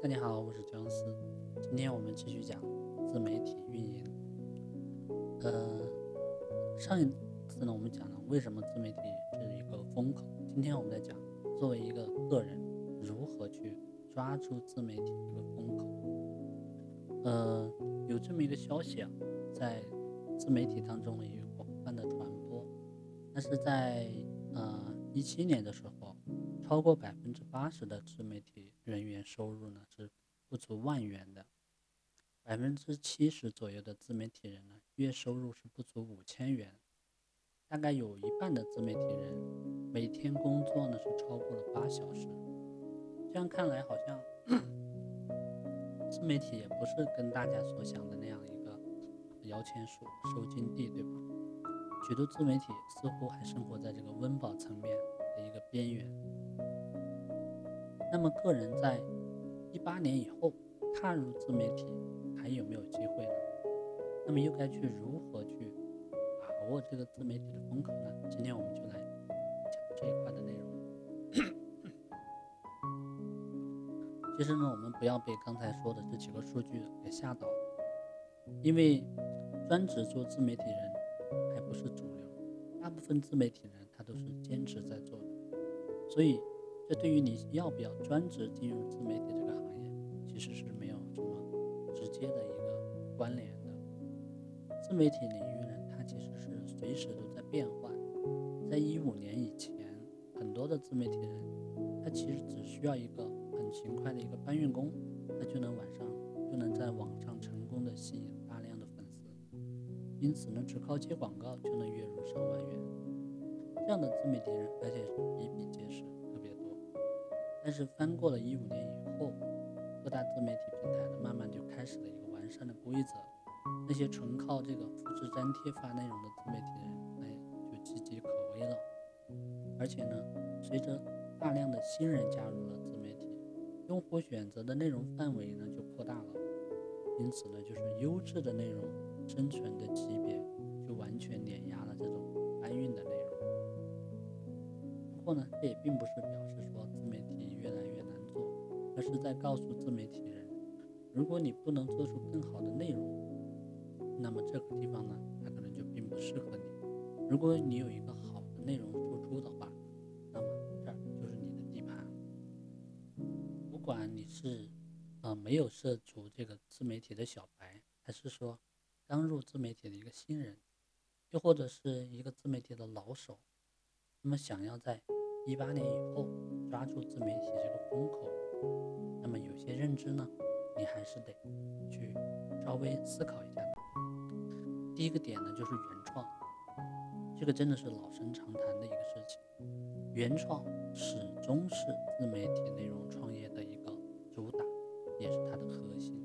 大家好，我是姜思。今天我们继续讲自媒体运营。呃，上一次呢，我们讲了为什么自媒体是一个风口。今天我们在讲，作为一个个人，如何去抓住自媒体这个风口。呃，有这么一个消息啊，在自媒体当中呢，有广泛的传播。那是在呃一七年的时候，超过百分之八十的自媒体人员收入呢是不足万元的，百分之七十左右的自媒体人呢月收入是不足五千元，大概有一半的自媒体人每天工作呢是超过了八小时。这样看来，好像自媒体也不是跟大家所想的那样一个摇钱树、收金地，对吧？许多自媒体似乎还生活在这个温饱层面的一个边缘。那么，个人在一八年以后踏入自媒体，还有没有机会呢？那么又该去如何去把握这个自媒体的风口呢？今天我们就来讲这一块的内容。其实呢，我们不要被刚才说的这几个数据给吓到，因为专职做自媒体人还不是主流，大部分自媒体人他都是兼职在做的，所以这对于你要不要专职进入自媒体这个行业，其实是没有什么直接的一个关联的。自媒体领域呢，它其实是随时都在变换，在一五年以前，很多的自媒体人，他其实只需要一个。很勤快的一个搬运工，他就能晚上就能在网上成功的吸引大量的粉丝，因此呢，只靠接广告就能月入上万元。这样的自媒体人，而且比比皆是，但是翻过了一五年以后，各大自媒体平台呢，慢慢就开始了一个完善的规则，那些纯靠这个复制粘贴发内容的自媒体人，哎，就岌岌可危了。而且呢，随着大量的新人加入了自媒体。用户选择的内容范围呢就扩大了，因此呢，就是优质的内容生存的级别就完全碾压了这种搬运的内容。不过呢，这也并不是表示说，而是在告诉自媒体人，如果你不能做出更好的内容，那么这个地方呢，它可能就并不适合你。如果你有一个好的内容输出的话，那么这儿就是你的地盘不管你是，呃，没有涉足这个自媒体的小白，还是说刚入自媒体的一个新人，又或者是一个自媒体的老手，那么想要在一八年以后抓住自媒体这个风口，那么有些认知呢，你还是得去稍微思考一下。第一个点呢，就是原创，这个真的是老生常谈的一个事情，原创始终是自媒体内容创业的一个主打。也是它的核心。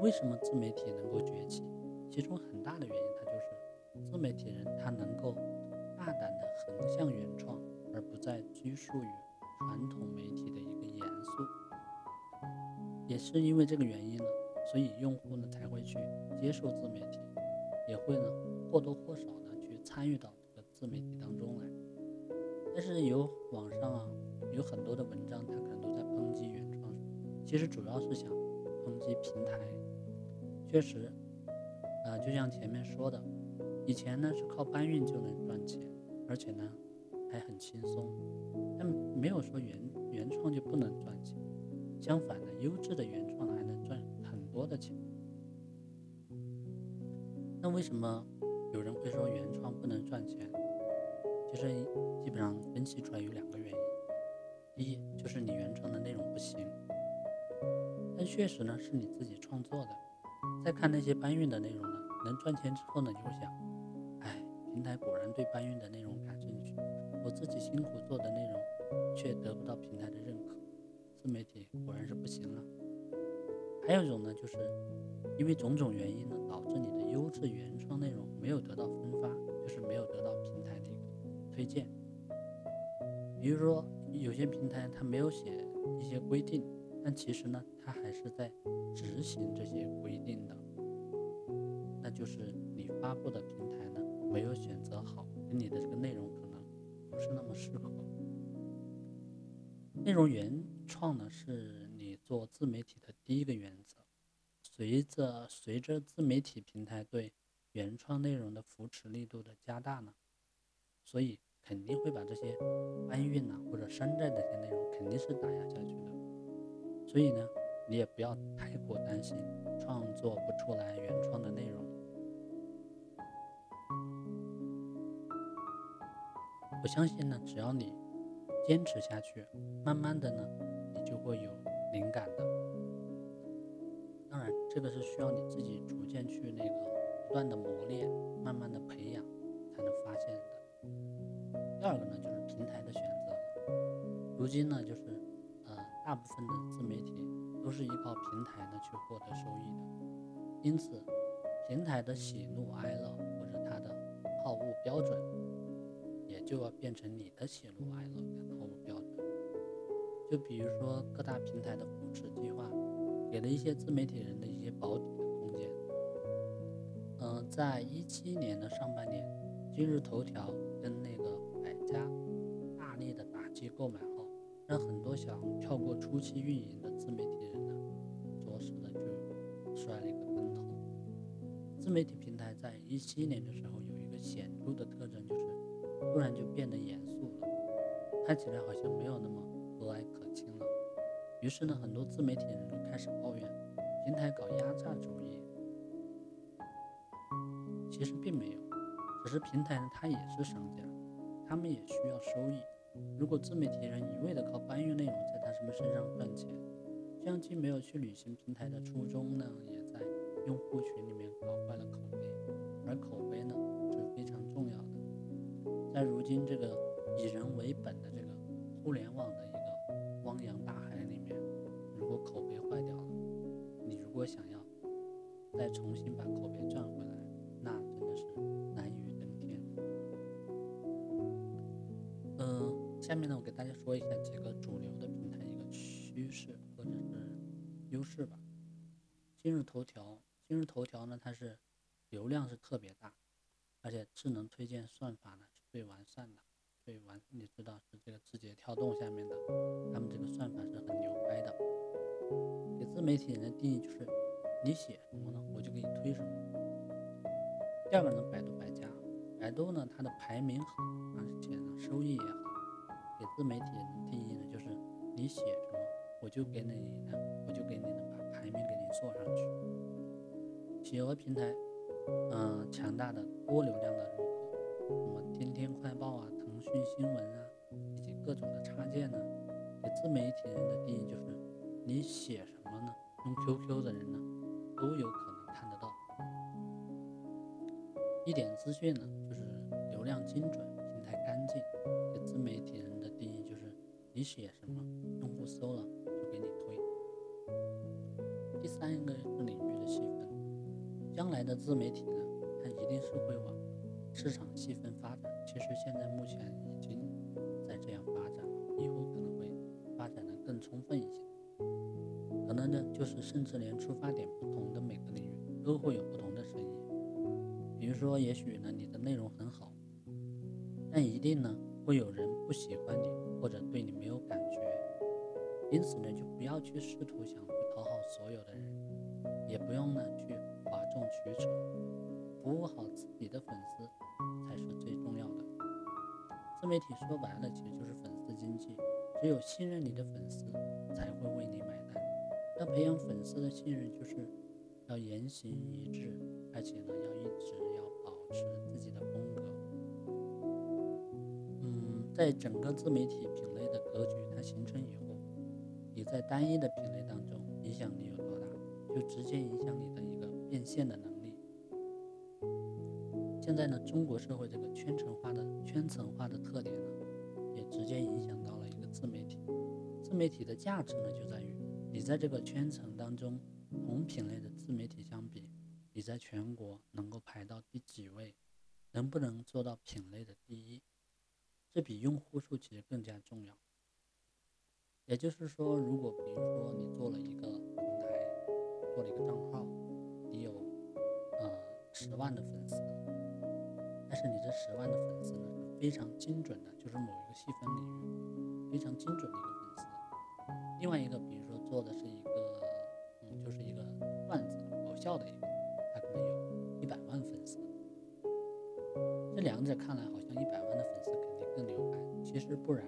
为什么自媒体能够崛起？其中很大的原因，它就是自媒体人他能够大胆的横向原创，而不再拘束于传统媒体的一个严肃。也是因为这个原因呢，所以用户呢才会去接受自媒体，也会呢或多或少的去参与到这个自媒体当中来。但是有网上啊有很多的文章，它可能都在抨击原创。其实主要是想抨击平台，确实，啊，就像前面说的，以前呢是靠搬运就能赚钱，而且呢还很轻松，但没有说原原创就不能赚钱，相反的，优质的原创还能赚很多的钱。那为什么有人会说原创不能赚钱？其实基本上分析出来有两个原因，第一就是你原创的内容不行。但确实呢，是你自己创作的。再看那些搬运的内容呢，能赚钱之后呢，你会想，哎，平台果然对搬运的内容感兴趣，我自己辛苦做的内容却得不到平台的认可，自媒体果然是不行了。还有一种呢，就是因为种种原因呢，导致你的优质原创内容没有得到分发，就是没有得到平台的一个推荐。比如说，有些平台它没有写一些规定。但其实呢，它还是在执行这些规定的，那就是你发布的平台呢没有选择好，跟你的这个内容可能不是那么适合。内容原创呢是你做自媒体的第一个原则。随着随着自媒体平台对原创内容的扶持力度的加大呢，所以肯定会把这些搬运呐或者山寨的这些内容肯定是打压下去的。所以呢，你也不要太过担心创作不出来原创的内容。我相信呢，只要你坚持下去，慢慢的呢，会有灵感的。当然，这个是需要你自己逐渐去那个不断的磨练，慢慢的培养，才能发现的。第二个呢，就是平台的选择。如今呢，就是呃，大部分的自媒体都是依靠平台呢去获得收益的，因此，平台的喜怒哀乐或者它的好恶标准。也就要变成你的喜怒哀乐跟好恶标。就比如说各大平台的扶持计划，给了一些自媒体人的一些保底的空间。嗯，在一七年的上半年，今日头条跟那个百家大力的打击购买后，让很多想跳过初期运营的自媒体人呢，着实的就摔了一个跟头。自媒体平台在一七年的时候有一个显著的特征就是。突然就变得严肃了，看起来好像没有那么和蔼可亲了。于是呢，很多自媒体人都开始抱怨平台搞压榨主义。其实并没有，只是平台呢，它也是商家，他们也需要收益。如果自媒体人一味的靠搬运内容在他什么身上赚钱，这样既没有去履行平台的初衷呢，也在用户群里面搞坏了口碑，而口碑呢是非常重要的。在如今这个以人为本的这个互联网果想要再重新把口碑赚回来，那真的是难于登天。嗯，下面呢，我给大家说一下几个主流的平台一个趋势或者是优势吧。今日头条，今日头条呢，它是流量是特别大，而且智能推荐算法呢是。最完善的，最完，你知道是这个字节跳动下面的，他们这个算法是很牛掰的。自媒体人的定义就是，你写什么呢，我就给你推什么。第二个呢，百度百家，百度呢它的排名好，而且呢收益也好。给自媒体人的定义呢就是，你写什么，我就给你呢，我就给你呢把排名给你做上去。企鹅平台，嗯，强大的多流量的。什么天天快报啊、腾讯新闻啊，以及各种的插件呢？给自媒体人的定义就是，你写什？用 QQ 的人呢，都有可能看得到。一点资讯呢，就是流量精准、平台干净。给自媒体人的定义就是，你写什么，用户搜了就给你推。第三个是领域的细分，将来的自媒体呢，它一定是会往。市场细分发展，其实现在目前已经在这样发展，以后可能会发展的更充分一些。可能呢，就是甚至连出发点不同的每个领域都会有不同的声音。比如说，也许呢你的内容很好，但一定呢会有人不喜欢你，或者对你没有感觉。因此呢，就不要去试图想去讨好所有的人，也不用呢去哗众取宠。服务好自己的粉丝才是最重要的。自媒体说白了其实就是粉丝经济，只有信任你的粉丝才会为你买。要培养粉丝的信任，就是要言行一致，而且呢要一直要保持自己的风格。嗯，在整个自媒体品类的格局它形成以后，你在单一的品类当中影响力有多大，就直接影响你的一个变现的能力。现在呢，中国社会这个圈层化的圈层化的特点呢，也直接影响到了一个自媒体。自媒体的价值呢，就在于你在这个圈层当中，同品类的自媒体相比，你在全国能够排到第几位，能不能做到品类的第一，这比用户数其实更加重要。也就是说，如果比如说你做了一个平台，做了一个账号，你有呃十万的粉丝。但是你这十万的粉丝呢，非常精准的，就是某一个细分领域非常精准的一个粉丝。另外一个，比如说做的是一个，嗯，就是一个段子搞笑的一个，他可能有一百万粉丝。这两者看来好像一百万的粉丝肯定更牛掰，其实不然，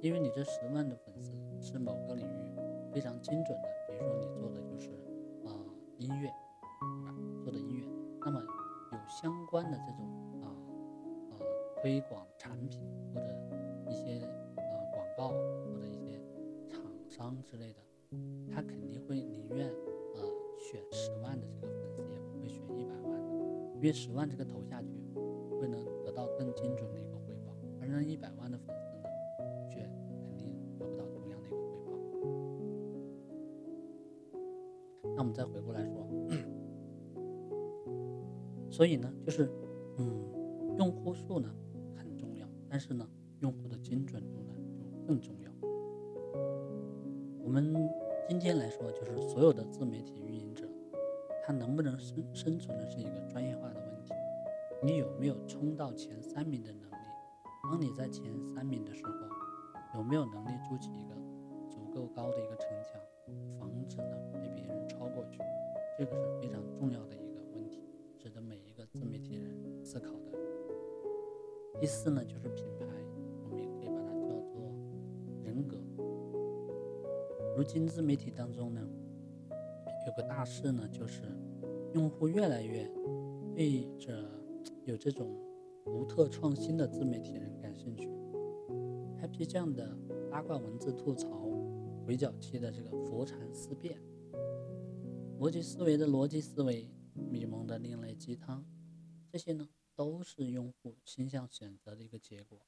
因为你这十万的粉丝是某个领域非常精准的，比如说你做的就是啊音乐，对吧？做的音乐，那么有相关的这种啊啊推广产品或者一些呃广告或者一些厂商之类的，他肯定会宁愿呃选十万的这个粉丝，也不会选一百万的，因为十万这个投下去。会能得到更精准的一个回报，而那一百万的粉丝呢，却肯定得不到同样的一个回报。那我们再回过来说，所以呢，就是嗯，用户数呢很重要，但是呢，用户的精准度呢就更重要。我们今天来说，就是所有的自媒体运营者，他能不能生生存的是一个专业化的问题。你有没有冲到前三名的能力？当你在前三名的时候，有没有能力筑起一个足够高的一个城墙，防止呢被别人超过去？这个是非常重要的一个问题，值得每一个自媒体人思考的。第四呢，就是品牌，如今自媒体当中呢，有个大事呢，就是用户越来越对着。有这种独特创新的自媒体人感兴趣，Happy 酱的八卦文字吐槽，围剿期的这个佛禅思辨，逻辑思维的逻辑思维，米蒙的另类鸡汤，这些呢都是用户倾向选择的一个结果。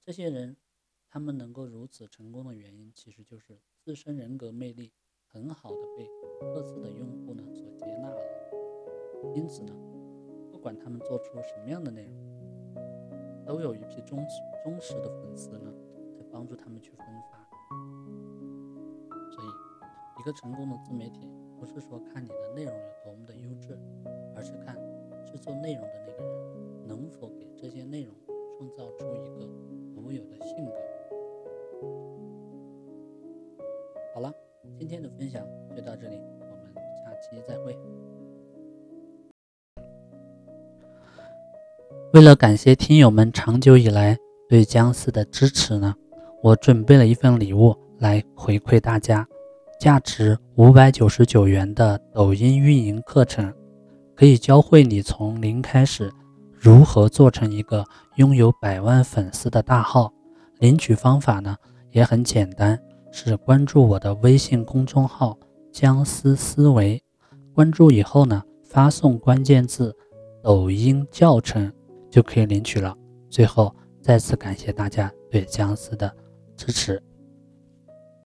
这些人他们能够如此成功的原因，其实就是自身人格魅力很好的被各自的用户呢所接纳了，因此呢。不管他们做出什么样的内容，都有一批忠实忠实的粉丝呢，在帮助他们去分发。所以，一个成功的自媒体，不是说看你的内容有多么的优质，而是看制作内容的那个人能否给这些内容创造出一个独有的性格。今天的分享就到这里，我们下期再会。为了感谢听友们长久以来对僵尸的支持呢，我准备了一份礼物来回馈大家，价值五百九十九元的抖音运营课程，可以教会你从零开始如何做成一个拥有百万粉丝的大号。领取方法呢也很简单，只关注我的微信公众号“僵尸思维”，关注以后呢，发送关键字“抖音教程”。就可以领取了。最后，再次感谢大家对僵尸的支持。